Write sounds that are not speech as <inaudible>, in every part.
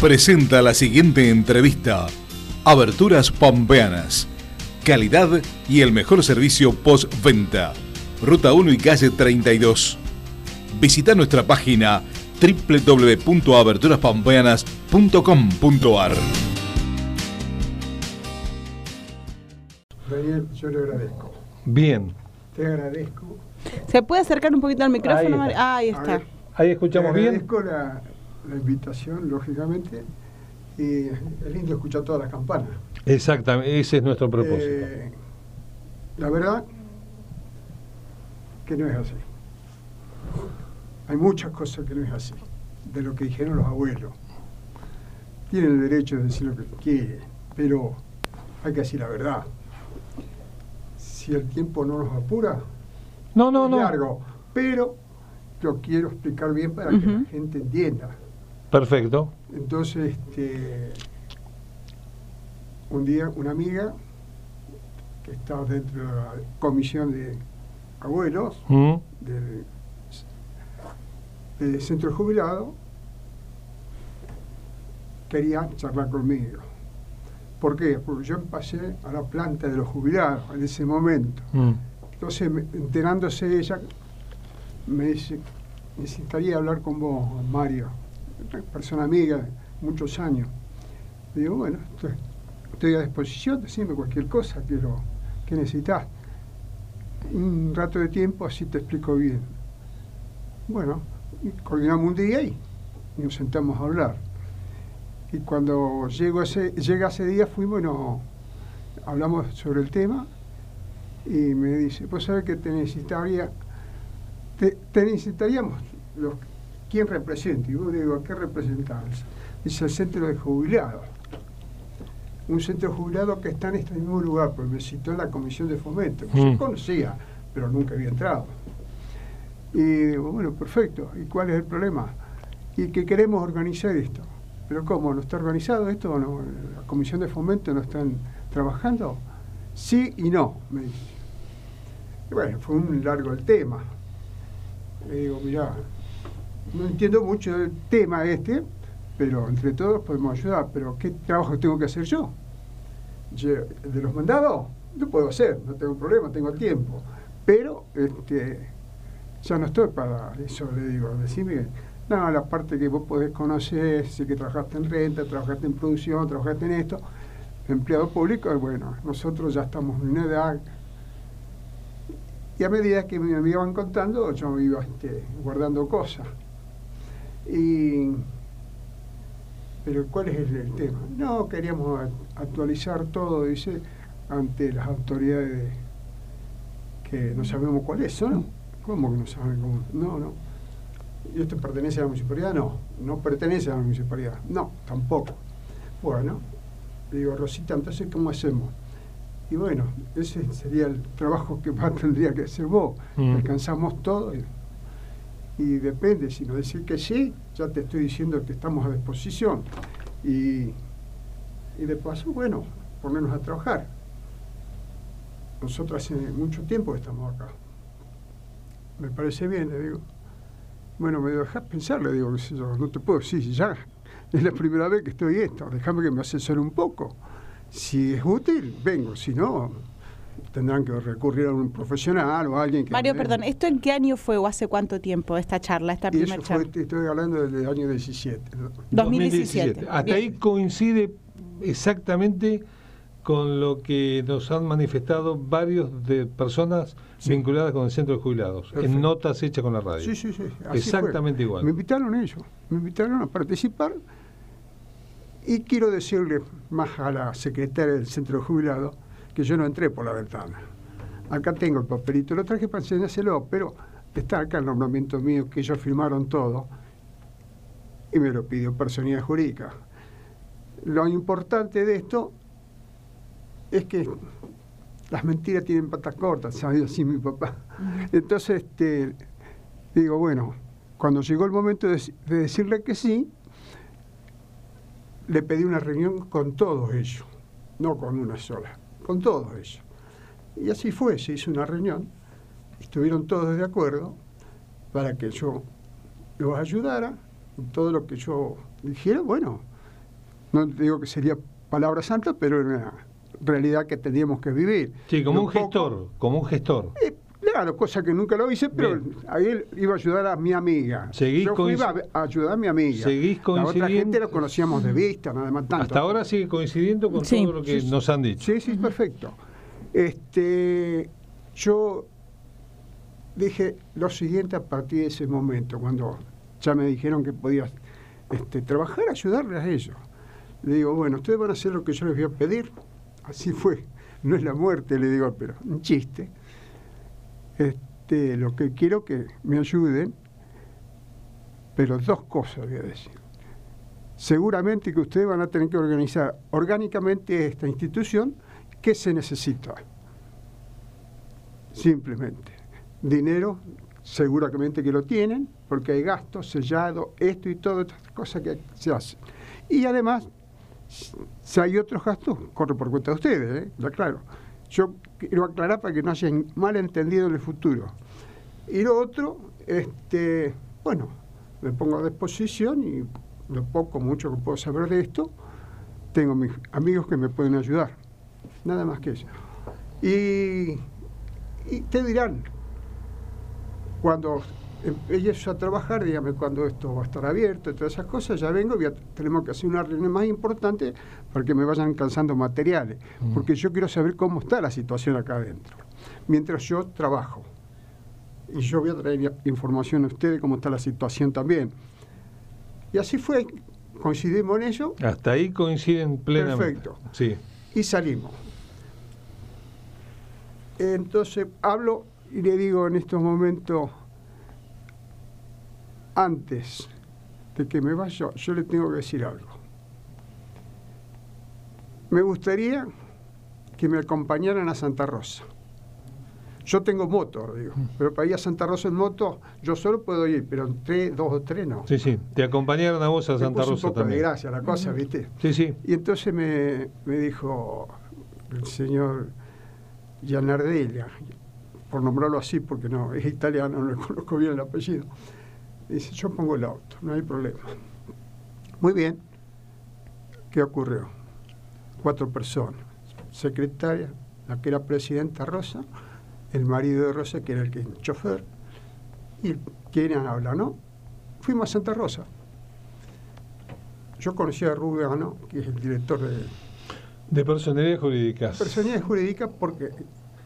presenta la siguiente entrevista. Aberturas Pampeanas. Calidad y el mejor servicio postventa. Ruta 1 y calle 32. Visita nuestra página www.aberturaspampeanas.com.ar. Daniel, yo le agradezco. Bien. Te agradezco. ¿Se puede acercar un poquito al micrófono? Ahí está. Ah, ahí está. Ahí escuchamos te bien. agradezco la, la invitación, lógicamente. Y es lindo escuchar todas las campanas. Exactamente, ese es nuestro propósito. Eh, la verdad que no es así. Hay muchas cosas que no es así, de lo que dijeron los abuelos. Tienen el derecho de decir lo que quieren, pero hay que decir la verdad. Si el tiempo no nos apura, no, no, es no. largo, pero lo quiero explicar bien para que la gente entienda. Perfecto. Entonces, este, un día una amiga que estaba dentro de la comisión de abuelos Mm, del, del centro jubilado quería charlar conmigo. ¿Por qué? Porque yo pasé a la planta de los jubilados en ese momento. mm. Entonces, enterándose ella, me dice, necesitaría hablar con vos, Mario, persona amiga muchos años. Digo, bueno, estoy, a disposición, decime cualquier cosa que, lo, que necesitas. Un rato de tiempo, así te explico bien. Bueno, coordinamos un día y nos sentamos a hablar. Y cuando llego ese, llega ese día, fuimos y hablamos sobre el tema y me dice, pues sabes que te necesitaría, te, te necesitaríamos los, quién representa. Y yo digo, ¿a qué representamos? Dice el centro de jubilados. Un centro jubilado que está en este mismo lugar, porque me citó en la comisión de fomento. que Mm. Yo conocía, pero nunca había entrado. Y digo, bueno, perfecto. ¿Y cuál es el problema? Y que queremos organizar esto. ¿Pero cómo? ¿No está organizado esto no? ¿La comisión de fomento no están trabajando? Sí y no, me dice. Y bueno, fue un largo el tema. Le digo, mirá, no entiendo mucho del tema este, pero entre todos podemos ayudar. Pero ¿qué trabajo tengo que hacer yo? Yo, ¿De los mandados? Lo puedo hacer, no tengo problema, tengo tiempo. Pero este, ya no estoy para eso, le digo. Decime, no, la parte que vos podés conocer, sé que trabajaste en renta, trabajaste en producción, trabajaste en esto, empleado público, bueno, nosotros ya estamos en una edad. Y a medida que me iban contando, yo me iba este, guardando cosas. Y, pero ¿cuál es el, el tema? No, queríamos a- actualizar todo, dice, ante las autoridades que no sabemos cuáles son. ¿Cómo que no saben cómo? No, no. ¿Y esto pertenece a la municipalidad? No, no pertenece a la municipalidad. No, tampoco. Bueno, le digo, Rosita, entonces, ¿cómo hacemos? Y bueno, ese sería el trabajo que <laughs> más tendría que hacer vos. Mm. Alcanzamos todo. Y, y depende, si nos decís que sí, ya te estoy diciendo que estamos a disposición. Y, y de paso, bueno, ponernos a trabajar. Nosotros hace mucho tiempo que estamos acá. Me parece bien, le digo. Bueno, me dejas pensar, le digo, no te puedo decir, ya <laughs> es la primera vez que estoy esto, déjame que me asesore un poco. Si es útil, vengo, si no, tendrán que recurrir a un profesional o a alguien que... Mario, perdón, ¿esto en qué año fue o hace cuánto tiempo esta charla, esta primera fue, charla? estoy hablando del año 17. ¿no? 2017. Hasta Bien. ahí coincide exactamente con lo que nos han manifestado varios de personas Sí. vinculadas con el centro de jubilados, Perfecto. en notas hechas con la radio. Sí, sí, sí. así Exactamente fue. igual. Me invitaron ellos, me invitaron a participar. Y quiero decirle más a la secretaria del centro de jubilados que yo no entré por la ventana. Acá tengo el papelito, lo traje para enseñárselo, pero está acá el nombramiento mío, que ellos firmaron todo, y me lo pidió personalidad jurídica. Lo importante de esto es que las mentiras tienen patas cortas, sabía así mi papá. Entonces, este, digo, bueno, cuando llegó el momento de, de decirle que sí, le pedí una reunión con todos ellos, no con una sola, con todos ellos. Y así fue, se hizo una reunión, estuvieron todos de acuerdo para que yo los ayudara en todo lo que yo dijera, bueno, no digo que sería palabra santa, pero era una realidad que teníamos que vivir. Sí, como un poco- gestor, como un gestor. Eh, claro, cosa que nunca lo hice, pero Bien. a él iba a ayudar a mi amiga. Seguís Yo fui a, ayudar a mi amiga. Seguís La otra coincidiendo- gente lo conocíamos de vista, nada más tanto. Hasta ahora sigue coincidiendo con Sí. todo lo que Sí, nos han dicho. Sí, sí, perfecto. Este, yo dije lo siguiente a partir de ese momento, cuando ya me dijeron que podía este, trabajar, ayudarles a ellos. Le digo, bueno, ustedes van a hacer lo que yo les voy a pedir. Así fue. No es la muerte, le digo, pero un chiste. Este, lo que quiero que me ayuden, pero dos cosas voy a decir. Seguramente que ustedes van a tener que organizar orgánicamente esta institución. ¿Qué se necesita? Simplemente dinero, seguramente que lo tienen, porque hay gastos, sellado, esto y todo, estas cosas que se hacen. Y además, si hay otros gastos, corre por cuenta de ustedes, ¿eh? Claro. Yo quiero aclarar para que no hayan malentendido en el futuro. Y lo otro, este, bueno, me pongo a disposición y lo poco, mucho que puedo saber de esto, tengo mis amigos que me pueden ayudar. Nada más que eso. Y te dirán, cuando empieces a trabajar, dígame cuando esto va a estar abierto y todas esas cosas, ya vengo y ya tenemos que hacer una reunión más importante para que me vayan alcanzando materiales, Mm. porque yo quiero saber cómo está la situación acá adentro, mientras yo trabajo. Y yo voy a traer información a ustedes cómo está la situación también. Y así fue, coincidimos en ello Hasta ahí coinciden plenamente. Perfecto. Sí. y salimos. Entonces hablo y le digo en estos momentos, antes de que me vaya, yo le tengo que decir algo. Me gustaría que me acompañaran a Santa Rosa. Yo tengo moto, digo, pero para ir a Santa Rosa en moto, yo solo puedo ir, pero en tres, dos o tres no. Sí, sí. Te acompañaron a vos a Me Santa Rosa un poco de también. gracia la cosa, ¿viste? Sí, sí. Y entonces me, me dijo el señor Gianardella, por nombrarlo así, porque no, es italiano, <laughs> no le conozco bien el apellido. Dice, yo pongo el auto, no hay problema. Muy bien. ¿Qué ocurrió? Cuatro personas. Secretaria, la que era presidenta Rosa, el marido de Rosa, que era el, que, el chofer, y quién habla, ¿no? Fuimos a Santa Rosa. Yo conocí a Rubiano, que es el director de De personalidades jurídicas. personalidades jurídicas, porque,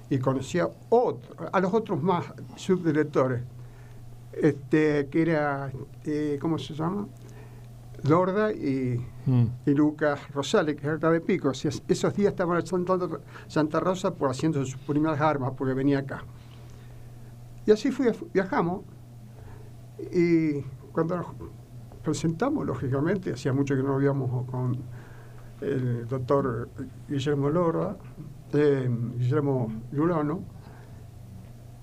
y conocía otro, a los otros más subdirectores, este, que era, eh, ¿cómo se llama? Lorda y, Mm. y Lucas Rosales, que era de Pico. O sea, esos días estaban en Santa, Santa Rosa por haciendo sus primeras armas, porque venía acá. Y así fui, viajamos. Y cuando nos presentamos, lógicamente, hacía mucho que no habíamos con el doctor Guillermo Lorda, eh, Guillermo Lurano,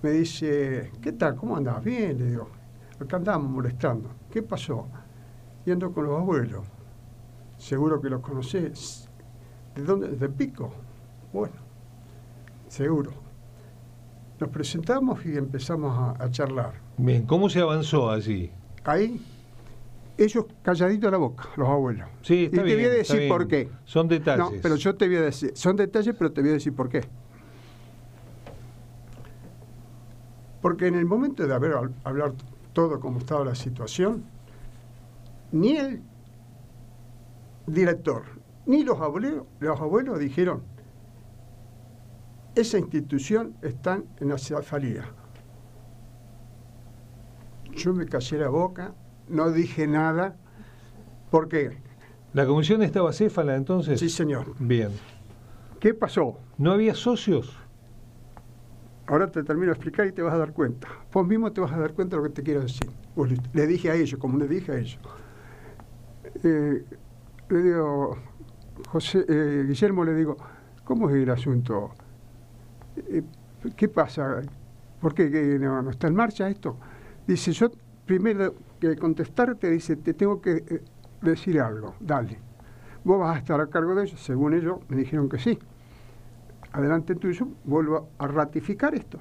me dice, ¿qué tal? ¿Cómo andás? Bien, le digo. Acá andamos molestando. ¿Qué pasó? Y ando con los abuelos. Seguro que los conocés. ¿De dónde? ¿De Pico? Bueno, seguro. Nos presentamos y empezamos a, a charlar. Bien, ¿cómo se avanzó allí? Ahí, ellos calladitos a la boca, los abuelos. Sí, está y te bien, voy a decir por qué. Son detalles. No, pero yo te voy a decir, son detalles, pero te voy a decir por qué. Porque en el momento de haber hab- hablar todo como estaba la situación, ni el director, ni los abuelos, los abuelos dijeron, esa institución está en la cefalía. Yo me callé la boca, no dije nada, porque, ¿La comisión estaba céfala entonces? sí señor, Bien. ¿qué pasó? ¿No había socios? Ahora te termino de explicar y te vas a dar cuenta. Vos mismo te vas a dar cuenta de lo que te quiero decir. Le, dije a ellos, como le dije a ellos. Eh, le digo, José, eh, Guillermo, le digo, ¿cómo es el asunto? Eh, ¿Qué pasa? ¿Por qué ¿Que no, no está en marcha esto? Dice, yo primero que contestarte, dice, te tengo que eh, decir algo, dale. Vos vas a estar a cargo de eso, según ellos me dijeron que sí adelante tuyo, vuelvo a ratificar esto.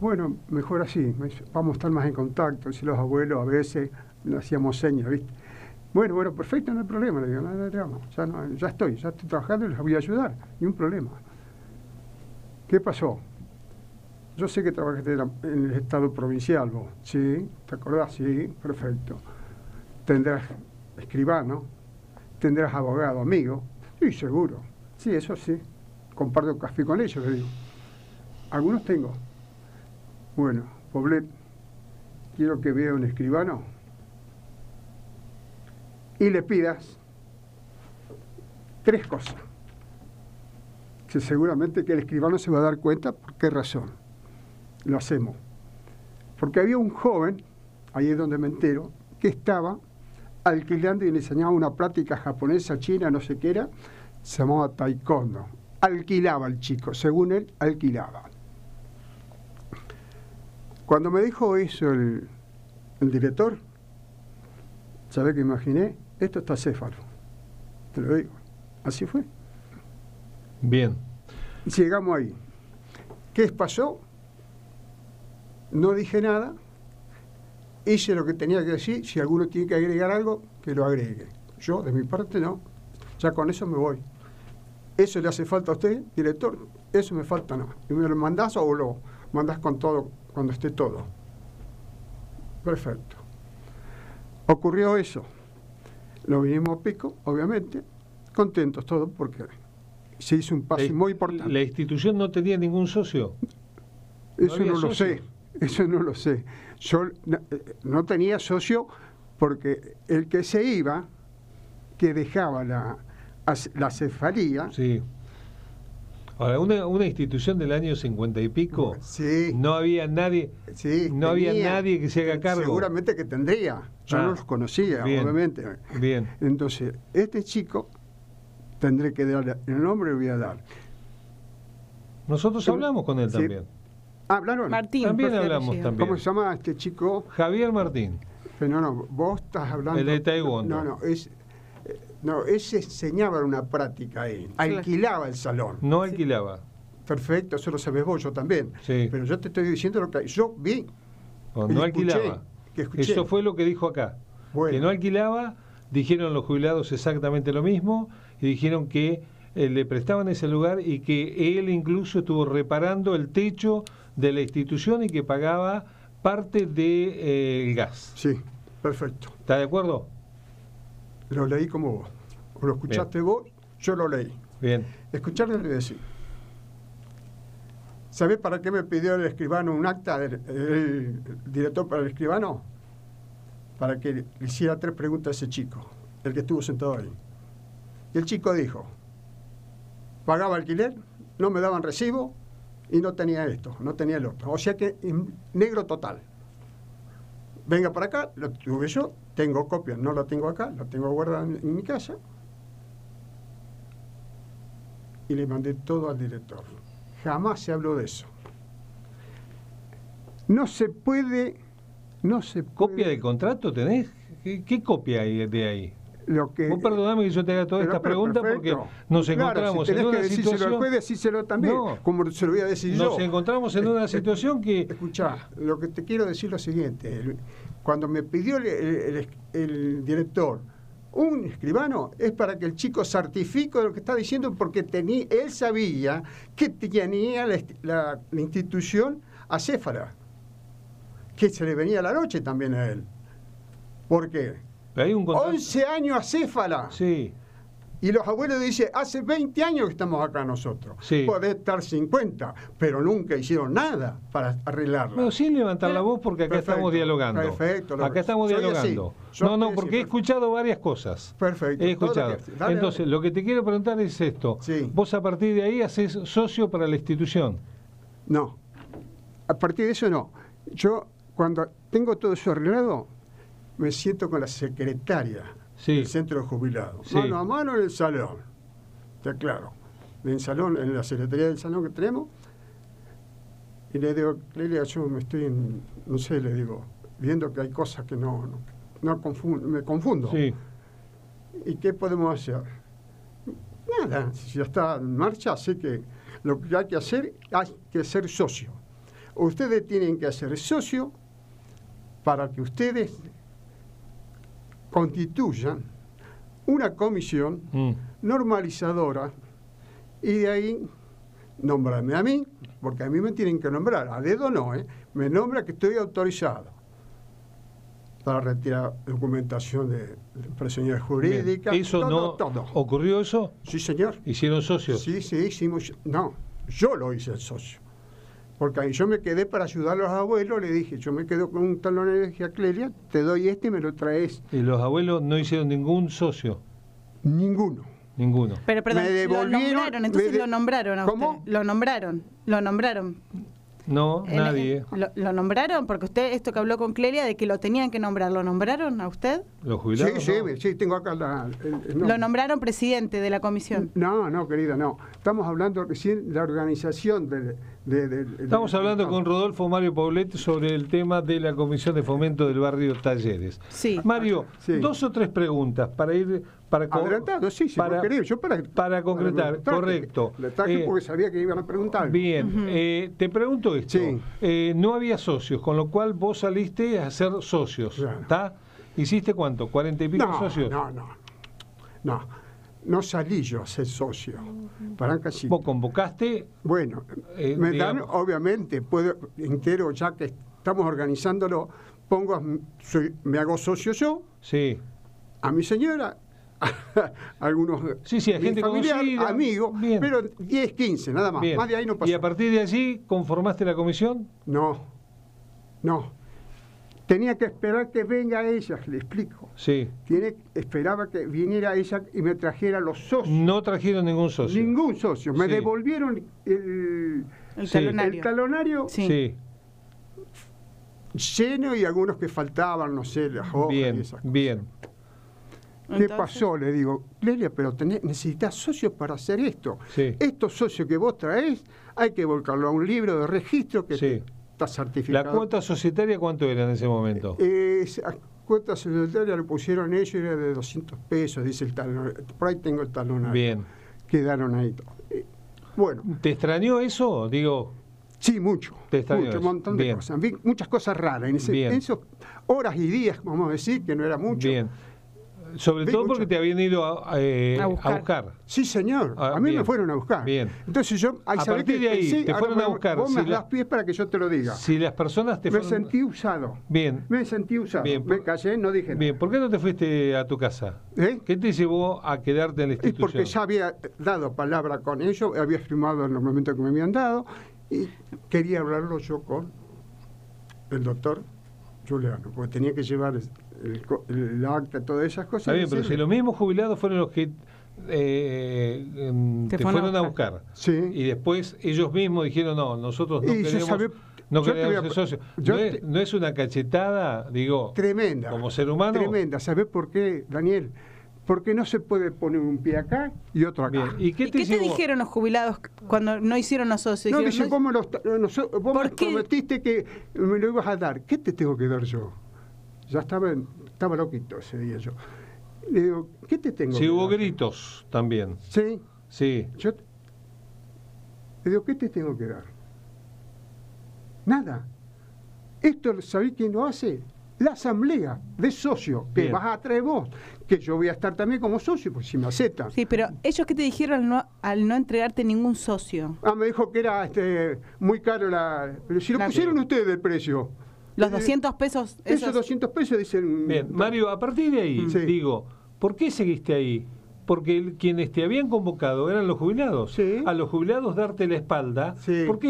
Bueno, mejor así, vamos a estar más en contacto. Si los abuelos a veces le hacíamos señas, ¿viste? Bueno, bueno, perfecto, no hay problema, le digo, no, no drama, ya, no, ya estoy, ya estoy trabajando y les voy a ayudar, ni un problema. ¿Qué pasó? Yo sé que trabajaste en el Estado provincial vos, ¿sí? ¿Te acordás? Sí, perfecto. Tendrás escribano, tendrás abogado, amigo, sí, seguro. Sí, eso sí. Comparto café con ellos, le digo. Algunos tengo. Bueno, Poblet, quiero que vea un escribano y le pidas tres cosas. Que seguramente que el escribano se va a dar cuenta por qué razón lo hacemos. Porque había un joven, ahí es donde me entero, que estaba alquilando y le enseñaba una práctica japonesa, china, no sé qué era, se llamaba taekwondo. Alquilaba el chico, según él, alquilaba. Cuando me dijo eso el, el director, ¿sabe qué imaginé? Esto está céfalo. Te lo digo. Así fue. Bien. Llegamos ahí. ¿Qué pasó? No dije nada. Hice lo que tenía que decir. Si alguno tiene que agregar algo, que lo agregue. Yo, de mi parte, no. Ya con eso me voy. ¿Eso le hace falta a usted, director? Eso me falta, no. ¿Y me lo mandás o lo mandás con todo, cuando esté todo? Perfecto. Ocurrió eso. Lo vinimos a pico, obviamente. Contentos todos porque se hizo un paso La- muy importante. La institución no tenía ningún socio. ¿No Eso no, lo sé, eso no lo sé. Yo no, eh, no tenía socio porque el que se iba, que dejaba la, la cefalía, Sí. Ahora, una, una institución del año 50 y pico, sí, no había nadie, sí, no había nadie que se haga cargo. Seguramente que tendría. Yo Ah, no los conocía, bien. obviamente. Bien. Entonces, este chico tendré que darle el nombre, le voy a dar. Nosotros hablamos con él Sí. también. ¿Hablaron? Martín. También hablamos también. ¿Cómo se llama este chico? Javier Martín. Pero no, no, vos estás hablando. El de Taekwondo. No, no, es. Eh, No, ese enseñaba una práctica ahí. Alquilaba el salón. No alquilaba. Perfecto, eso lo sabes vos, yo también. Sí. Pero yo te estoy diciendo lo que yo vi. No, Y no escuché, alquilaba. que. Eso fue lo que dijo acá. Bueno. Que no alquilaba, dijeron los jubilados exactamente lo mismo y dijeron que eh, le prestaban ese lugar y que él incluso estuvo reparando el techo de la institución y que pagaba parte del de, gas. Sí, perfecto. ¿Está de acuerdo? Lo leí como vos. O lo escuchaste vos, yo lo leí. Bien. Escucharle le decir. ¿Sabés para qué me pidió el escribano un acta, el, el director para el escribano? Para que le hiciera tres preguntas a ese chico, el que estuvo sentado ahí. Y el chico dijo, pagaba alquiler, no me daban recibo y no tenía esto, no tenía el otro. O sea que en negro total. Venga para acá, lo tuve yo, tengo copia, no la tengo acá, la tengo guardada en, en mi casa. Y le mandé todo al director. Jamás se habló de eso. No se puede, no se puede. ¿Copia del contrato tenés? ¿Qué, qué copia hay de ahí? Lo que, Vos perdoname que yo te haga toda Pero- esta pero pregunta perfecto. porque nos Claro, encontramos si en una que decírselo al situación... juez, decírselo también, No. como se lo voy a decir Nos yo. encontramos en una Eh, situación que... Escuchá, lo que te quiero decir es lo siguiente. Cuando me pidió el, el- el- el director un escribano, es para que el chico certifique lo que está diciendo, porque tenía, él sabía que tenía la, la- la institución acéfala, que se le venía la noche también a él. ¿Por qué? Hay un contrato... 11 años acéfala. Sí, Y los abuelos dicen, hace 20 años que estamos acá nosotros. Sí. Puede estar 50, pero nunca hicieron nada para arreglarla. Bueno, sin levantar la voz porque acá Perfecto, estamos dialogando. perfecto, acá estamos soy dialogando. No, no, porque he escuchado varias cosas. Perfecto, He lo escuchado. dale, Entonces, dale. lo que te quiero preguntar es esto. Sí. Vos a partir de ahí haces socio para la institución. No, a partir de eso no. Yo, cuando tengo todo eso arreglado, me siento con la secretaria Sí. del centro de jubilados. Sí. Mano a mano en el salón. Está claro. En el salón, en la secretaría del salón que tenemos. Y le digo, Clelia, yo me estoy, en- no sé, le digo, viendo que hay cosas que no, no, no confun- me confundo. Sí. ¿Y qué podemos hacer? Nada, si ya está en marcha, sé que lo que hay que hacer, hay que ser socio. Ustedes tienen que ser socio para que ustedes constituyan una comisión Mm. normalizadora y de ahí nombrarme a mí, porque a mí me tienen que nombrar, a dedo no, ¿eh? me nombra que estoy autorizado para retirar documentación de, de personalidad jurídica. Bien. ¿Eso todo, no todo. ocurrió eso? Sí, señor. ¿Hicieron socios? Sí, sí, hicimos. No, yo lo hice el socio. Porque ahí yo me quedé para ayudar a los abuelos, le dije, yo me quedo con un talón de energía Clelia, te doy este y me lo traes. Y los abuelos no hicieron ningún socio, Ninguno. ninguno. Pero perdón, Me lo nombraron, entonces de- lo nombraron a ¿Cómo? usted. Lo nombraron, lo nombraron. No, En- nadie. Lo, lo nombraron? Porque usted, esto que habló con Clelia, de que lo tenían que nombrar, ¿lo nombraron a usted? Los Sí, jubilados. sí, no. sí, tengo acá la, el- el nombre. Lo nombraron presidente de la comisión. No, no, querida, no. Estamos hablando recién de la organización de... de- de- de- Estamos hablando no. con Rodolfo Mario Paulet sobre el tema de la Comisión de Fomento del Barrio Talleres. Sí. Mario, Sí. dos o tres preguntas para ir para Adelantado, sí, sí, para, querés, yo para, para concretar, correcto. Le traje Eh, porque sabía que iban a preguntar. Bien, eh, te pregunto esto. Sí. Eh, no había socios, con lo cual vos saliste a ser socios, Claro. ¿está? ¿Hiciste cuánto? ¿Cuarenta y pico no, socios? no, no, no. No salí yo a ser socio. Para casi. Vos convocaste, Bueno, Eh, me dan, obviamente, puedo, entero, ya que estamos organizándolo, pongo, a- soy- me hago socio yo, sí, a mi señora, <laughs> algunos Sí, sí, gente familiar, conocida. amigos, Bien. pero 10, 15, nada más. bien. Más de ahí no pasó. y a partir de allí conformaste la comisión. No, no. Tenía que esperar que venga ella, le explico. Sí. Tiene, esperaba que viniera ella y me trajera los socios. No trajeron ningún socio. Ningún socio. Me Sí. devolvieron el, El talonario. el talonario Sí. Sí, lleno y algunos que faltaban, no sé, las hojas y bien, esas cosas. bien. ¿Qué pasó? Le digo, Clelia, pero tenés, necesitas socios para hacer esto. Sí. Estos socios que vos traés, hay que volcarlo a un libro de registro que Sí. está certificado. ¿La cuota societaria cuánto era en ese momento? Eh, esa cuota societaria lo pusieron ellos, era de 200 pesos, dice el talón. Por ahí tengo el talonario. Bien. Quedaron ahí. Eh, Bueno, ¿Te extrañó eso? Digo, sí, mucho. Te extrañó mucho, un montón de Bien. cosas. Vi muchas cosas raras. En, ese, en esos horas y días, vamos a decir, que no era mucho. bien. Sobre todo mucho. porque te habían ido a, eh, A a buscar. Sí, señor. Ah, a mí bien. me fueron a buscar. Bien. Entonces yo, ahí A partir que de ahí, pensé, te fueron a buscar, Vos si me la- das pies para que yo te lo diga. Si las personas te me fueron... sentí usado. Bien. Me sentí usado. Bien, me callé, no dije nada. Bien, ¿por qué no te fuiste a tu casa? ¿Eh? ¿Qué te llevó a quedarte en la Es institución? porque ya había dado palabra con ellos, había firmado en el momento que me habían dado y quería hablarlo yo con el doctor Juliano, porque tenía que llevar el, co- el acta, todas esas cosas. Está bien, pero si los mismos jubilados fueron los que eh, em, Te te, fueron a fueron a buscar. Sí. Y después ellos mismos dijeron, no, nosotros no Y queremos, sabía- no yo te queremos voy a- ser socios. yo no, te- es, no es una cachetada, digo, Tremenda. como ser humano. Tremenda. ¿Sabés por qué, Daniel? Porque no se puede poner un pie acá y otro acá. Bien. ¿Y qué ¿Y te, qué te llevó? dijeron los jubilados cuando no hicieron los socios? No, Dijeron, dice, vos, me, lo, está- no, so- vos ¿Por me qué? prometiste que me lo ibas a dar. ¿Qué te tengo que dar yo? Ya estaba, estaba loquito ese día yo. Le digo, ¿qué te tengo Sí, que hubo dar? gritos también. Sí. Sí. Yo le digo, ¿qué te tengo que dar? Nada. Esto, ¿sabés quién lo hace? La asamblea de socios, que Bien. vas a traer vos, que yo voy a estar también como socio, pues si me aceptan. Sí, pero ellos qué te dijeron al no, al no entregarte ningún socio. Ah, me dijo que era este, muy caro la... Pero si lo La- pusieron ustedes el precio. Los Eh, 200 pesos. Esos esos- 200 pesos dicen... Bien, Mario, a partir de ahí, Sí. digo, ¿por qué seguiste ahí? Porque el- quienes te habían convocado eran los jubilados. Sí. A los jubilados darte la espalda, Sí. ¿por qué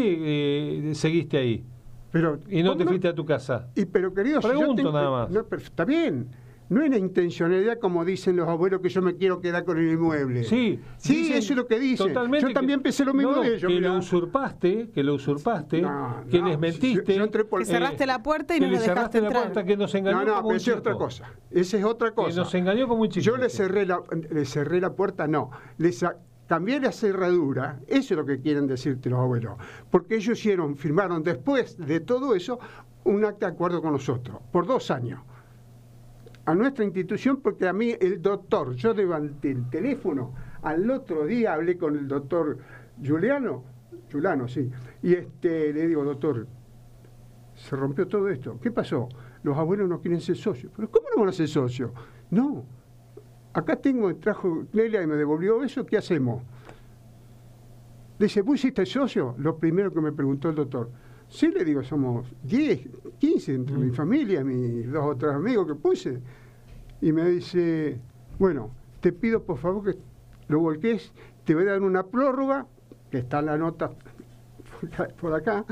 eh, seguiste ahí? Pero, Y no ¿cómo te fuiste a tu casa. Y pero querido, si yo Pregunto nada más. No, pero está bien. No es la intencionalidad como dicen los abuelos que yo me quiero quedar con el inmueble. Sí, Sí, dicen eso es lo que dicen. totalmente yo que- también pensé lo mismo no, de ellos. Que mirá. lo usurpaste, que lo usurpaste, No, que no, les mentiste. yo- yo entré por- Que cerraste la puerta y que no le lo dejaste cerraste la entrar. puerta, que nos engañó No, no, como pero un esa es otra cosa. Esa es otra cosa. Que nos engañó como un chico. Yo le cerré la, le cerré la puerta, no. Le cambié la cerradura, eso es lo que quieren decirte los abuelos. Porque ellos hicieron, firmaron después de todo eso un acta de acuerdo con nosotros, por dos años. A nuestra institución, porque a mí el doctor, yo levanté el teléfono, al otro día hablé con el doctor Juliano, Juliano, sí, y este, le digo, doctor, se rompió todo esto. ¿Qué pasó? Los abuelos no quieren ser socios. ¿Pero cómo no van a ser socios? No, acá tengo, trajo Clelia y me devolvió eso, ¿qué hacemos? Dice, ¿vos hiciste socio? Lo primero que me preguntó el doctor. Sí, le digo, somos 10, 15 entre mi familia, mis dos o tres amigos que puse. Y me dice, bueno, te pido por favor que lo volqués, te voy a dar una prórroga, que está en la nota por acá,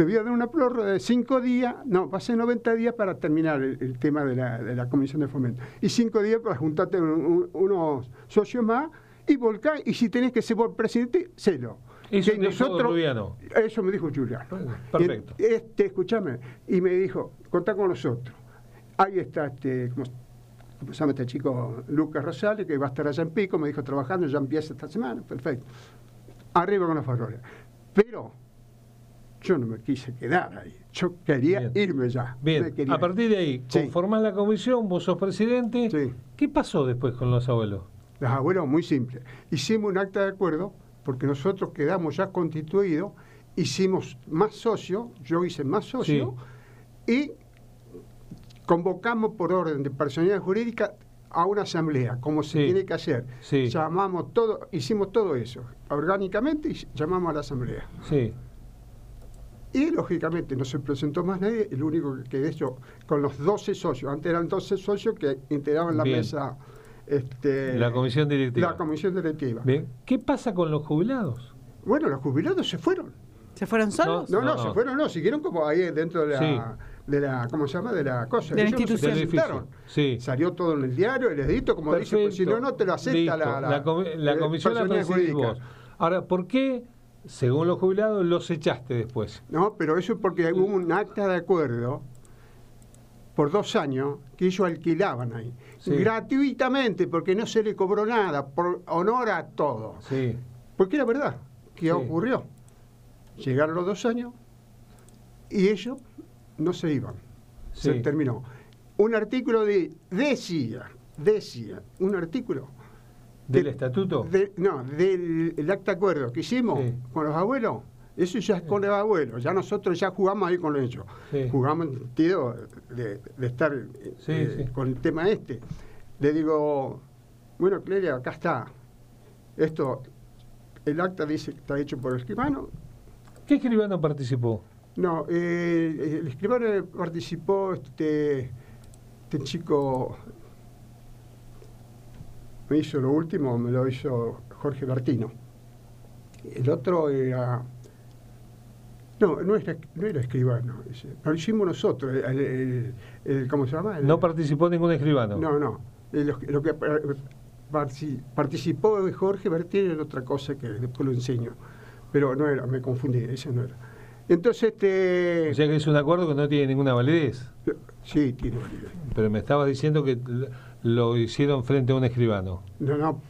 te voy a dar una prórroga de cinco días, no, va a ser 90 días para terminar el, el tema de la, de la Comisión de Fomento. Y cinco días para juntarte un- un- unos socios más y volcar, y si tenés que ser vos presidente, sélo. Eso Que te dijo Rubiano. Eso me dijo Julián. Perfecto. Y, Este, escúchame, y me dijo, contá con nosotros. Ahí está este, ¿cómo, cómo se llama este chico? Lucas Rosales, que va a estar allá en Pico, me dijo trabajando, ya empieza esta semana, perfecto. Arriba con los faroles. Pero yo no me quise quedar ahí. Yo quería Bien. irme ya. Bien, a ir. partir de ahí, Sí. conformás la comisión, vos sos presidente. Sí. ¿Qué pasó después con los abuelos? Los abuelos, muy simple. Hicimos un acta de acuerdo porque nosotros quedamos ya constituidos, hicimos más socios, yo hice más socios, y convocamos por orden de personalidad jurídica a una asamblea, como se Sí. tiene que hacer. Sí. Llamamos todo, hicimos todo eso, orgánicamente, y llamamos a la asamblea. Sí. Y lógicamente no se presentó más nadie, el único que quedé yo con los 12 socios. Antes eran 12 socios que integraban la Bien. mesa. Este, La comisión directiva. La comisión directiva. Bien. ¿Qué pasa con los jubilados? Bueno, los jubilados se fueron. ¿Se fueron solos? No, no, No. se fueron, no, siguieron como ahí dentro de la, Sí. de la ¿cómo se llama? De la cosa. De la se institución. Del presentaron. Sí. Salió todo en el diario, el edito, como dice, pues si no, no te lo acepta Listo. la, la, comi- la eh, comisión la. Ahora, ¿por qué, según los jubilados, los echaste después? No, pero eso es porque hubo un acta de acuerdo por dos años que ellos alquilaban ahí. Sí. Gratuitamente, porque no se le cobró nada, por honor a todo. Sí. Porque era verdad que Sí. ocurrió. Llegaron los dos años y ellos no se iban. Se terminó. Un artículo de, decía, decía, un artículo. ¿Del de- estatuto? de- no, del el acta de acuerdo que hicimos Sí. con los abuelos. Eso ya es con los abuelos. Ya nosotros ya jugamos ahí con ellos. Sí. Jugamos en el sentido de, de estar eh, Sí, eh, con el tema este. Le digo, bueno, Clelia, acá está. Esto, el acta dice que está hecho por el escribano. ¿Qué escribano participó? No, eh, el escribano participó este, este chico, me hizo lo último, me lo hizo Jorge Bertino. El otro era, no, no era, no era escribano, lo hicimos nosotros, el, el- el- ¿cómo se llama? No participó ningún escribano. no, no. Lo, lo que eh, participó de Jorge Bertini era otra cosa que después lo enseño. Pero no era, me confundí, ese no era. Entonces, este. O sea que es un acuerdo que no tiene ninguna validez. sí, tiene validez. Pero me estabas diciendo que lo hicieron frente a un escribano. No, no.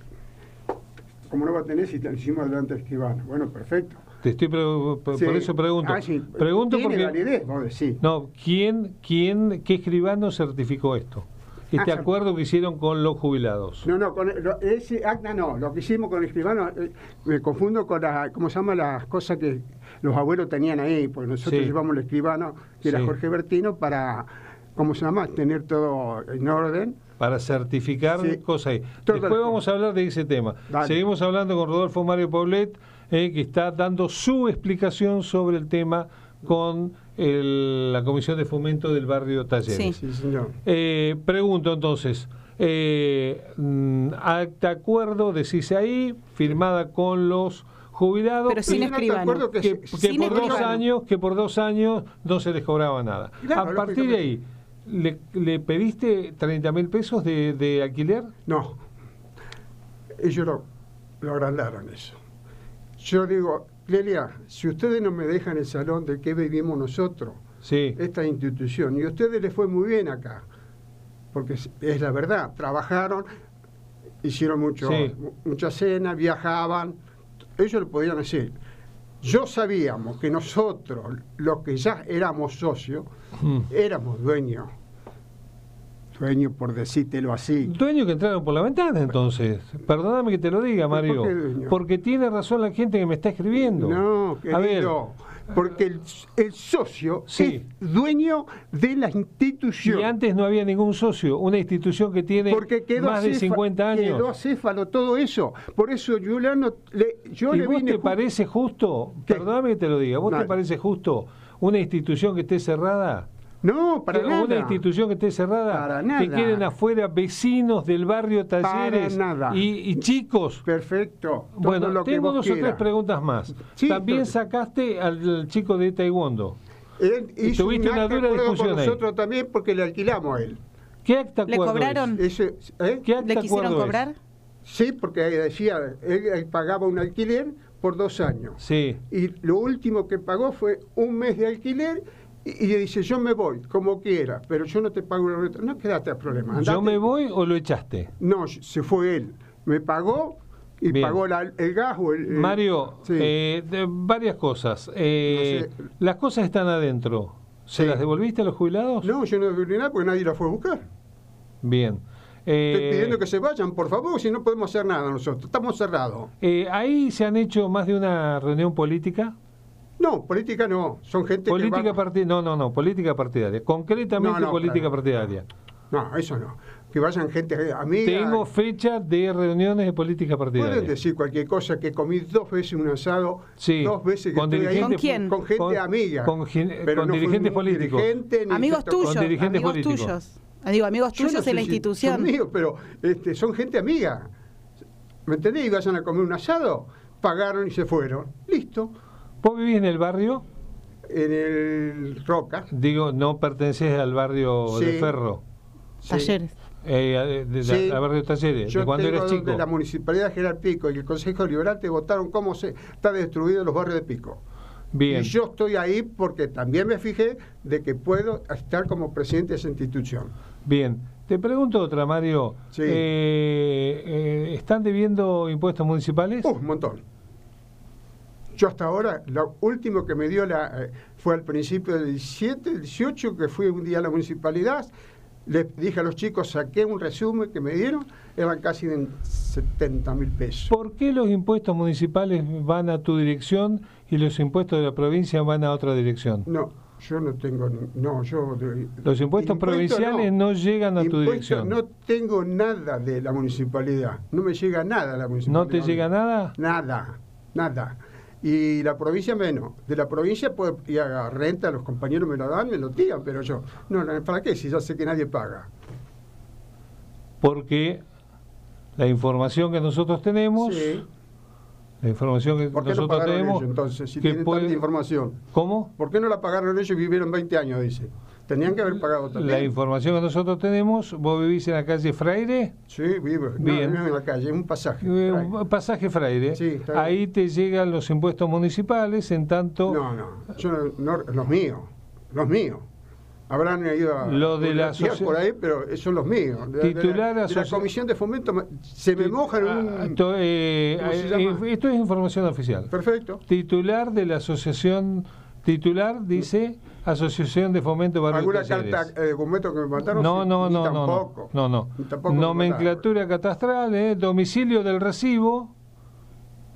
¿Cómo no va a tener si te lo hicimos delante del escribano? Bueno, perfecto. Te estoy por Sí. eso pregunto. Ah, sí. Pregunto ¿Tiene porque validez? Vos decís. no, ¿quién quién qué escribano certificó esto? Este Ah, acuerdo que hicieron con los jubilados. No, no, con el- lo- ese acta no, lo que hicimos con el escribano, eh, me confundo con la, ¿cómo se llama? Las cosas que los abuelos tenían ahí, porque nosotros Sí. llevamos el escribano, que era. Jorge Bertino, para, ¿cómo se llama? Tener todo en orden. Para certificar Sí. cosas ahí. Después vamos a hablar de ese tema. Dale. Seguimos hablando con Rodolfo Mario Poblet, eh, que está dando su explicación sobre el tema con el- la Comisión de Fomento del Barrio Talleres. Sí. Sí, señor. Eh, pregunto entonces, eh, mm, acta acuerdo, decís ahí, firmada con los jubilados, Pero sin escribano. que que, se- que Sin por dos años, que por dos años no se les cobraba nada. Claro, a partir de ahí. ¿Le, le pediste 30 mil pesos de, de alquiler? No. Ellos lo, lo agrandaron eso. Yo digo, Lelia, si ustedes no me dejan el salón de que vivimos nosotros, Sí. esta institución, y a ustedes les fue muy bien acá, porque es, es la verdad, trabajaron, hicieron mucho, Sí. mu- mucha cena, viajaban, ellos lo podían hacer. Yo sabíamos que nosotros, los que ya éramos socios, Mm. éramos dueños. Dueños, por decírtelo así. Dueño que entraron por la ventana, entonces. Perdóname que te lo diga, ¿Por Mario. dueño? Porque tiene razón la gente que me está escribiendo. No, A ver, querido. porque el, el socio Sí. es dueño de la institución. Y antes no había ningún socio, una institución que tiene porque quedó más de acéfa- 50 años. Quedó acéfalo todo eso. Por eso Juliano, le, yo ¿Y le vos vine te parece justo, ¿Qué? perdóname que te lo diga, vos te parece justo una institución que esté cerrada? No, para Que nada. Una institución que esté cerrada, Para que nada. queden afuera vecinos del barrio Talleres nada. Y, y chicos. Perfecto. todo Bueno, lo tengo dos o tres preguntas más. Sí, También pero- sacaste al chico de Taekwondo. Él hizo tuviste un una dura discusión con ahí. nosotros también porque le alquilamos a él. ¿Qué acta ¿Le cobraron? es? Ese, ¿eh? ¿Qué acta ¿Le quisieron es? cobrar? Sí, porque decía, él, él pagaba un alquiler por dos años. Sí. Y lo último que pagó fue un mes de alquiler y, le dice, yo me voy, como quiera, pero yo no te pago la renta. No, quédate a problema. ¿Yo me voy o lo echaste? No, se fue él. Me pagó y Bien. pagó la- el gas o el... el- Mario, sí. eh, de- varias cosas. Eh, No sé. Las cosas están adentro. ¿Se Sí. las devolviste a los jubilados? No, yo no devolví nada porque nadie la fue a buscar. Bien. Estoy Eh, pidiendo que se vayan, por favor, si no podemos hacer nada nosotros. Estamos cerrados. eh, ahí se han hecho más de una reunión política. No, política no. Son gente Política que va... partidaria. No, no, no, política partidaria. Concretamente No, no, política claro. partidaria. No, eso no. Que vayan gente amiga. Tengo fecha de reuniones de política partidaria. Pueden decir cualquier cosa, que comí dos veces un asado, Sí, dos veces que con estoy ahí dirigentes- ¿Con quién? con gente con- amiga. con gen- Pero con no dirigentes políticos. dirigente Amigos tuyos, dirigentes amigos políticos. tuyos. Digo, amigos tuyos sé en la si institución. Son míos, pero este, son gente amiga. ¿Me entendés? Y vayan a comer un asado, pagaron y se fueron. Listo. ¿Vos vivís en el barrio? En el Roca. Digo, no pertenecés al barrio de. Ferro. sí. Talleres. Eh, de- de- Sí. al barrio Talleres, Yo de cuando eras chico. la Municipalidad de General Pico y el Consejo Liberante votaron cómo se está destruido los barrios de Pico. Bien. Y yo estoy ahí porque también me fijé de que puedo estar como presidente de esa institución. Bien, te pregunto otra, Mario. Sí. Eh, eh, ¿Están debiendo impuestos municipales? Uh, un montón. Yo hasta ahora, lo último que me dio la, eh, fue al principio del 17, 18, que fui un día a la municipalidad, les dije a los chicos, saqué un resumen que me dieron, eran casi de 70 mil pesos. ¿Por qué los impuestos municipales van a tu dirección y los impuestos de la provincia van a otra dirección? No, yo no tengo, no, yo... Los impuestos provinciales no llegan a tu dirección. No tengo nada de la municipalidad, no me llega nada a la municipalidad. ¿No te llega nada? Nada, nada. Y la provincia menos. De la provincia puedo ir a renta, los compañeros me lo dan, me lo tiran, pero yo, no, no, ¿para qué? Si ya sé que nadie paga. Porque la información que nosotros tenemos, Sí. La información que ¿Por qué no nosotros pagaron tenemos, ellos entonces, si que tienen puede- tanta información? ¿cómo? ¿Por qué no la pagaron ellos y vivieron 20 años, dice? Tenían que haber pagado La también. información que nosotros tenemos, vos vivís en la calle Freire, Sí, vivo. No, Bien. no en la calle, es un pasaje. eh, Ahí. un pasaje Freire, Sí, está bien. ahí te llegan los impuestos municipales, en tanto No, no, yo no, no- los míos, los míos. Habrán ido a Lo de la por ahí, pero son los míos. De, de la- Titular de la, comisión de fomento me- se me mojan Ah, un esto, eh, ¿cómo se eh, llama? esto es información oficial. perfecto. Titular de la asociación, titular dice Asociación de Fomento Barrio ¿Alguna Talleres. carta, eh, documento que me mandaron? No, no, no, no, tampoco. no, no. Tampoco me Nomenclatura catastral, eh, domicilio del recibo,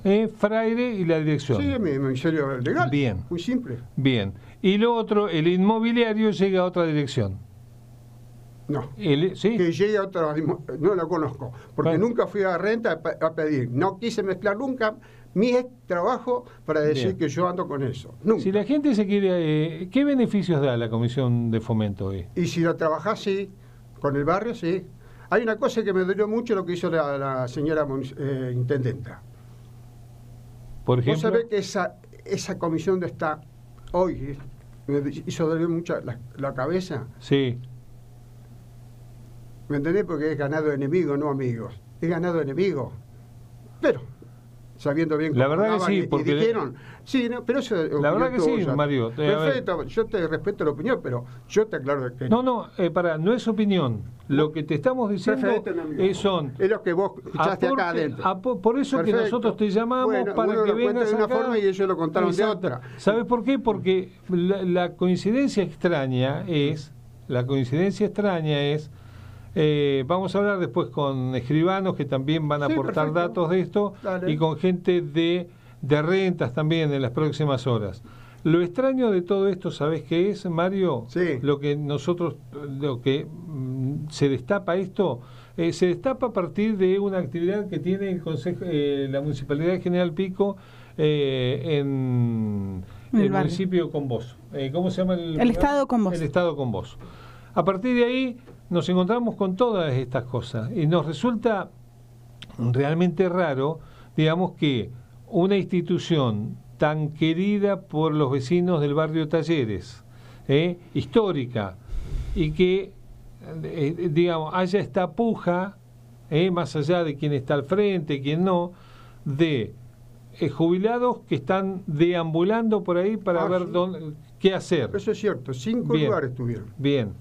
eh, fraire y la dirección. Sí, mi ministerio legal. Bien. Muy simple. Bien. Y lo otro, el inmobiliario llega a otra dirección. No. El- ¿Sí? Que llegue a otra, no lo conozco, porque Bueno. nunca fui a renta a, pe- a pedir. No quise mezclar nunca mi trabajo para decir Bien. que yo ando con eso. Nunca. Si la gente se quiere... eh, ¿Qué beneficios da la Comisión de Fomento hoy? Y si lo trabajás, sí. Con el barrio, sí. Hay una cosa que me dolió mucho lo que hizo la, la señora eh, intendenta. Por Vos sabés que esa, esa comisión de está hoy, me hizo doler mucho la, la cabeza. Sí. ¿Me entendés? Porque es ganado enemigo, no amigos. Es ganado enemigo. Pero, sabiendo bien La cómo verdad que sí, y- y, porque- dijeron, sí, no, pero eso es La verdad que sí, tuya. Mario. Eh. Perfecto, yo te respeto la opinión, pero yo te aclaro que No, no, eh, para, no es opinión. Lo que te estamos diciendo eh, son... Es lo que vos escuchaste acá adentro. por eso que nosotros te llamamos Bueno, para uno que lo vengas de una acá. forma y ellos lo contaron de otra. ¿Sabes por qué? Porque la, la coincidencia extraña es, la coincidencia extraña es, eh, vamos a hablar después con escribanos que también van a Sí, aportar perfecto. datos de esto Dale. y con gente de, de rentas también en las próximas horas. Lo extraño de todo esto, ¿sabes qué es, Mario? Sí. Lo que nosotros, lo que mm, se destapa esto, eh, se destapa a partir de una actividad que tiene el Consejo, eh, la Municipalidad de General Pico eh, en el municipio con vos. ¿Cómo se llama el El Estado con vos. El Estado con vos. A partir de ahí nos encontramos con todas estas cosas y nos resulta realmente raro, digamos, que una institución tan querida por los vecinos del barrio Talleres, ¿eh? histórica, y que, eh, digamos, haya esta puja, ¿eh? más allá de quién está al frente, quién no, de eh, jubilados que están deambulando por ahí para Ah, ver sí. dónde, qué hacer. Eso es cierto, cinco Bien. lugares tuvieron. Bien.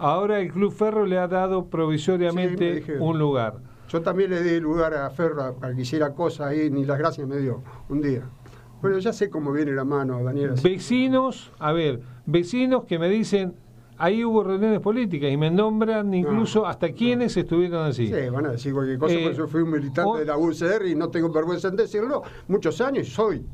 Ahora el Club Ferro le ha dado provisoriamente un lugar. Yo también le di lugar a Ferro para que hiciera cosas ahí, ni las gracias me dio un día. Bueno, ya sé cómo viene la mano, Daniela. Vecinos, a ver, vecinos que me dicen, ahí hubo reuniones políticas y me nombran incluso hasta quienes estuvieron allí. Sí, van a decir cualquier cosa, Eh, porque yo fui un militante o- de la UCR y no tengo vergüenza en decirlo. Muchos años soy.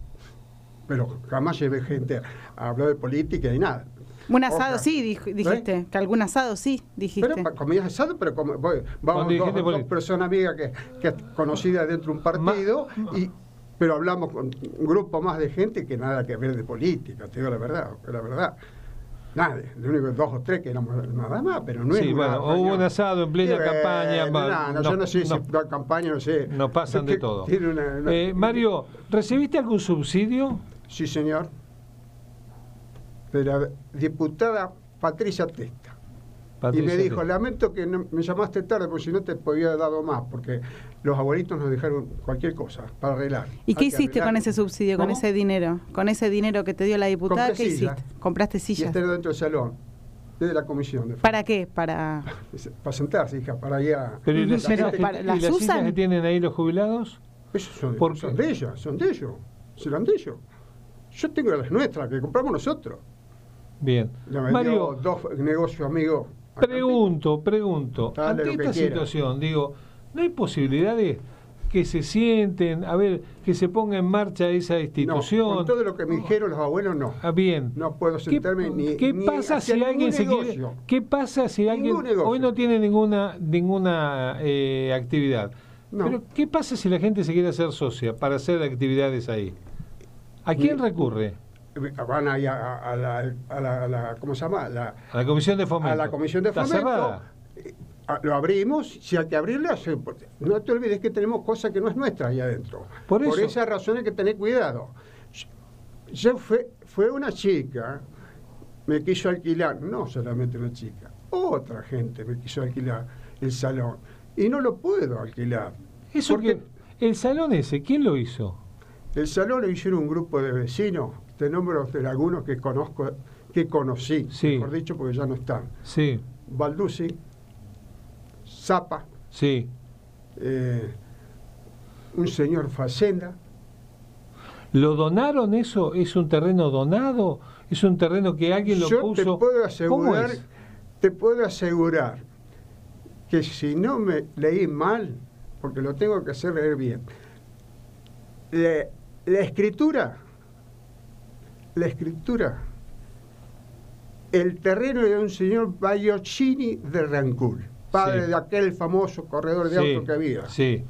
Pero jamás llevé gente a hablar de política ni nada. Un asado sí, dij- dijiste. Que algún asado sí, dijiste. Pero comías asado, pero como, voy- vamos dos, dos personas amigas que, que conocidas dentro de un partido, y, pero hablamos con un grupo más de gente que nada que ver de política, te digo la verdad, la verdad. Nadie, lo único dos o tres que éramos nada más, pero no es Sí, una bueno, hubo reunión. un asado en plena campaña, no, no, no- yo no sé no- si la campaña, no sé. No pasan de Que todo. tiene una- una- Eh, Mario, ¿recibiste algún subsidio? Sí, señor. De la diputada Patricia Testa. y me dijo, Testa. lamento que no- me llamaste tarde, porque si no te podía haber dado más, porque los abuelitos nos dejaron cualquier cosa para arreglar. ¿Y qué hiciste con ese subsidio, con ese dinero? Con ese dinero que te dio la diputada, Compré ¿qué hiciste? ¿Compraste Y sillas? estar dentro del salón, desde la comisión. De ¿Para qué? Para... Para sentarse, hija, para ir a... Pero ¿y las, Pero sillas que- y tienen ahí los jubilados? Esos son, ¿Por son de ellas, son de ellos, serán de ellos. Yo tengo las nuestras, que compramos nosotros. Bien. Vendió Mario, dos negocios amigos. Pregunto, pregunto, Dale ante esta quiera. situación, digo, ¿no hay posibilidades que se sienten, a ver, que se ponga en marcha esa No, institución? con todo lo que me dijeron los abuelos, no. Ah, bien. No puedo ¿Qué, sentarme ni. qué ni pasa si alguien se quiere, qué pasa si alguien negocio. hoy no tiene ninguna ninguna eh, actividad? No. Pero qué pasa si la gente se quiere hacer socia para hacer actividades ahí? ¿A quién recurre? Van ahí a, a- a la, a la- a la- ¿Cómo se llama? La- A la comisión de fomento. a la comisión de fomento. cerrada. Eh, Lo abrimos, si hay que porque no te olvides que tenemos cosas que no es nuestra ahí adentro. Por eso. esa razón hay que tener cuidado. Yo fue, fue una chica, me quiso alquilar, no solamente una chica, otra gente me quiso alquilar el salón. Y no lo puedo alquilar. Eso porque que el salón ese, ¿quién lo hizo? el salón lo hicieron un grupo de vecinos, te nombro de algunos que conozco, que conocí, Sí. mejor dicho, porque ya no están. Sí, Balducci, Zapa, sí. eh, un señor Facenda. ¿Lo donaron eso? ¿Es un terreno donado? ¿Es un terreno que alguien lo Yo puso? te puedo ¿Cómo asegurar, es? te puedo asegurar que si no me leí mal, porque lo tengo que hacer leer bien, la, la escritura, la escritura, el terreno de un señor Baiochini de Rancul, padre Sí. de aquel famoso corredor de Sí, auto que había. Sí.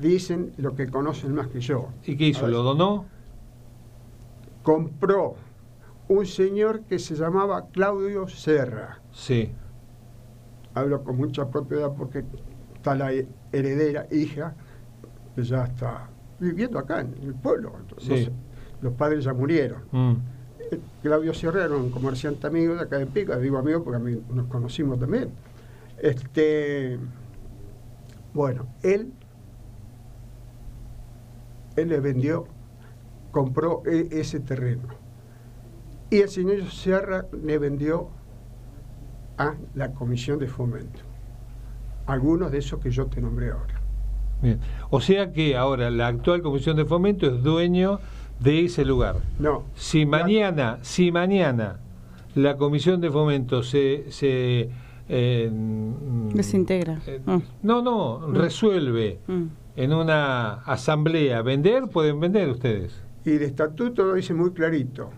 Dicen lo que conocen más que yo. ¿Y qué hizo? ¿Lo donó? compró un señor que se llamaba Claudio Serra. Sí. Hablo con mucha propiedad porque está la heredera, hija, que ya está viviendo acá en el pueblo. Sí. Los padres ya murieron. Mm. Eh, Claudio Serra era un comerciante amigo de acá de Pica, digo amigo porque a mí nos conocimos también. Este, bueno, él, él le vendió, compró e- ese terreno. Y el señor Serra le vendió a la comisión de fomento. Algunos de esos que yo te nombré ahora. Bien. O sea que ahora la actual comisión de fomento es dueño de ese lugar. No. Si mañana, si mañana la comisión de fomento se, se eh, mm, Desintegra. eh, Ah. no, no, resuelve Mm. en una asamblea vender, pueden vender ustedes. Y el estatuto lo dice muy clarito.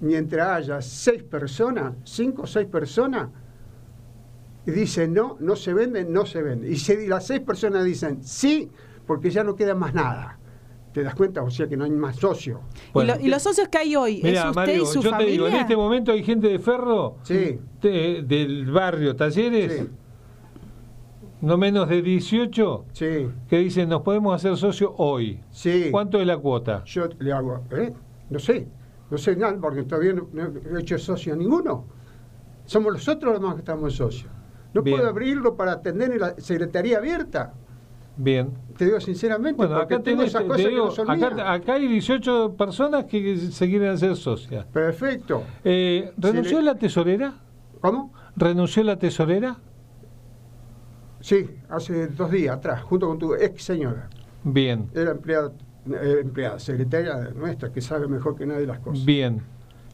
mientras haya seis personas, cinco o seis personas, y dicen no, no se vende, no se vende. Y si las seis personas dicen sí, porque ya no queda más nada. ¿Te das cuenta? O sea que no hay más socios. Bueno. ¿Y, los socios que hay hoy? Mira, ¿Es Mario, y su yo familia? te digo, en este momento hay gente de Ferro, Sí. de- del barrio Talleres, Sí. no menos de 18, Sí, que dicen nos podemos hacer socios hoy. sí. ¿Cuánto es la cuota? Yo le hago, ¿eh? No sé, no sé nada, porque todavía no, no he hecho socio a ninguno. Somos los otros los más que estamos socios. No Bien. puedo abrirlo para atender en la secretaría abierta. Bien. Te digo sinceramente, Bueno, porque acá, tengo tenés, esas cosas digo, que no son acá, mías. acá hay 18 personas que se quieren hacer socias. Perfecto. Eh, ¿Renunció le- la tesorera? ¿Cómo? ¿Renunció la tesorera? Sí, hace dos días atrás, junto con tu ex señora. Bien, Era empleada, eh, empleada, secretaria nuestra, que sabe mejor que nadie las cosas. bien.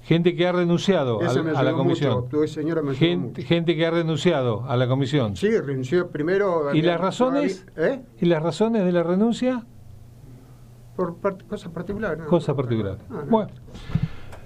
Gente que ha renunciado a, la comisión. mucho, tu ex señora me ayudó Gente, mucho. gente que ha renunciado a la comisión. Sí, renunció primero. ¿Y las razones? ¿Eh? ¿Y las razones de la renuncia? Por part- cosas particulares. ¿no? Cosa particular. Ah, no. Bueno,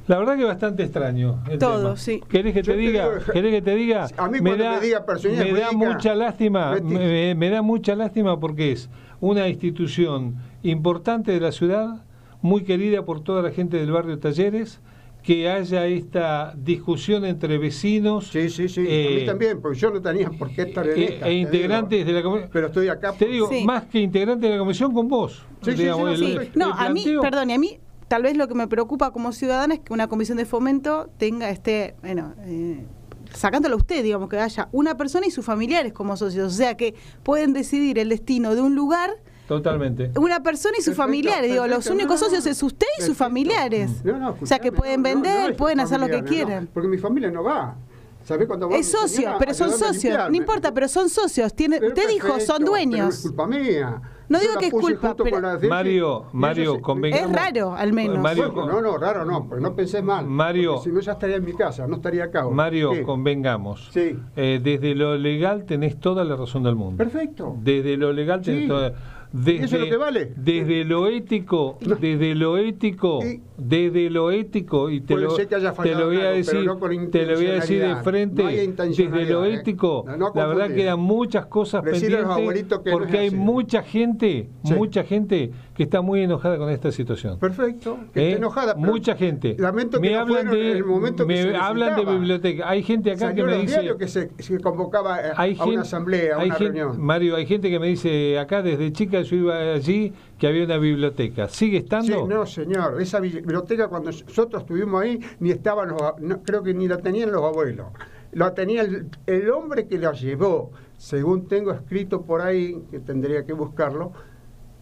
la verdad que bastante extraño. el Todo, tema. sí. ¿Querés que te te diga? digo- ¿Querés que te diga? A mí me diga personalidad me da mucha lástima, me, me da mucha lástima porque es una institución importante de la ciudad, muy querida por toda la gente del barrio Talleres, que haya esta discusión entre vecinos Sí, sí, sí. a Eh, mí también, porque yo no tenía por qué estar en e, esta, e te integrantes digo. de la comisión. Pero estoy acá. Te digo, Sí. más que integrante de la comisión con vos. Sí, sí, sí, no, el- sí. el No, a mí, perdón, y a mí tal vez lo que me preocupa como ciudadana es que una comisión de fomento tenga este, bueno, eh, sacándolo a usted, digamos, que haya una persona y sus familiares como socios, o sea que pueden decidir el destino de un lugar Totalmente. una persona y sus familiares, digo, los únicos socios es usted y sus familiares. No, no, o sea que pueden vender, pueden hacer lo que quieran. porque mi familia no va. ¿Sabés cuando va Es socio, pero son socios, no importa, pero son socios. Tiene, usted dijo, son no es dueños. culpa mía. No digo que es culpa, pero- Mario, Mario, convengamos- Es raro, al menos. Mario, Bueno, no, no, raro no, pero no pensé mal. Mario- si no ya estaría en mi casa, no estaría acá. ahora. Mario, ¿Qué? convengamos. Sí. Eh, desde lo legal tenés toda la razón del mundo. Perfecto. Desde lo legal tenés Sí. toda. Desde, eso es lo que vale? Desde lo ético, No. desde lo ético, Y- desde lo ético, y te lo, ser que haya te lo voy a decir, no te lo voy a decir de frente, No desde lo ¿eh? ético, No, no la verdad quedan muchas cosas Decirle a los pendientes abuelitos que no porque hay así. mucha gente, Sí. mucha gente que está muy enojada con esta situación. Perfecto. Que ¿Eh? esté enojada. Mucha gente. Lamento que me no hablan fueron de, en el momento que me se hablan de biblioteca. Hay gente acá Salió que me dice que se, se convocaba a, hay a gente- una asamblea, a hay una gente- reunión. Mario, hay gente que me dice acá desde chica yo iba allí que había una biblioteca. ¿Sigue Sí, estando? no, señor. Esa biblioteca, cuando nosotros estuvimos ahí, ni estaban los. no, creo que ni la tenían los abuelos. La tenía el, el hombre que la llevó, según tengo escrito por ahí, que tendría que buscarlo,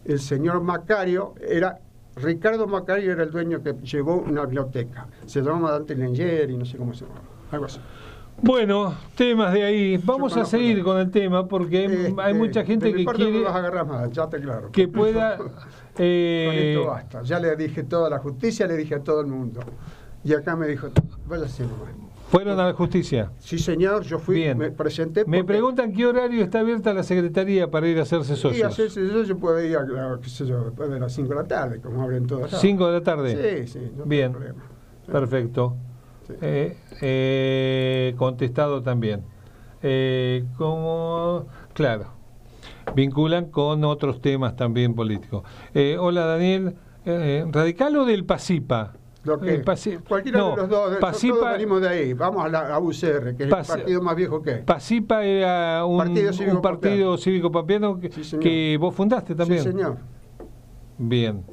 el señor Macario, era. Ricardo Macario era el dueño que llevó una biblioteca. Se llamaba Dante Lenger y no sé cómo se llama. Algo así. Bueno, temas de ahí. Vamos a seguir con el tema porque Este, hay mucha gente que parte No quiere me vas a agarrar más, ya te claro. que pueda. <laughs> Con eh, esto basta. Ya le dije toda la justicia, le dije a todo el mundo. Y acá me dijo, váyase nomás. Fueron a la justicia. Sí, señor, yo fui, Bien. me presenté. Me preguntan qué horario está abierta la secretaría para ir a hacerse Y socios. hacerse eso yo puedo ir a, a, qué sé yo, después de las 5 de la tarde, como abren todas. las- 5 de la tarde. Sí, sí, no Bien. problema. Sí. Perfecto. Sí. Eh, eh, contestado también. Eh, como, claro, vinculan con otros temas también políticos. Eh, hola Daniel, eh, radical o del PASIPA? Lo que, El Pasi- cualquiera no, de los dos, Pasipa- todos venimos de ahí. Vamos a la a UCR, que es el partido más viejo que hay. PASIPA era un Partido un Cívico partido Papiano. cívico papiano que, Sí, que vos fundaste también. Sí, señor. Bien.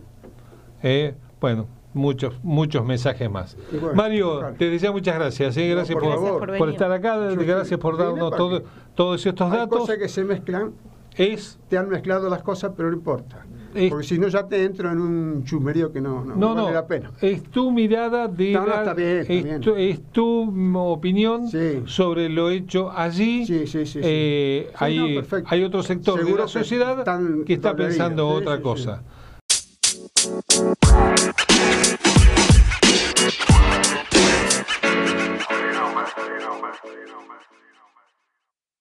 Eh, bueno, muchos muchos mensajes más. Bueno, Mario, te deseo muchas gracias. eh, No, gracias por por, favor. Por por venir. estar acá, Yo gracias por darnos todo- que- todos estos Hay datos. cosas que se mezclan, Es te han mezclado las cosas, pero no importa. Es- Porque si no, ya te entro en un chumerío que no, no, no, vale no, la pena. es tu mirada de No, dar- está bien, está es, bien. tu, es tu, opinión Sí. sobre lo hecho allí. Sí, sí, sí. Eh, hay, hay otro sector de la que sociedad están que está pensando otra cosa. sí.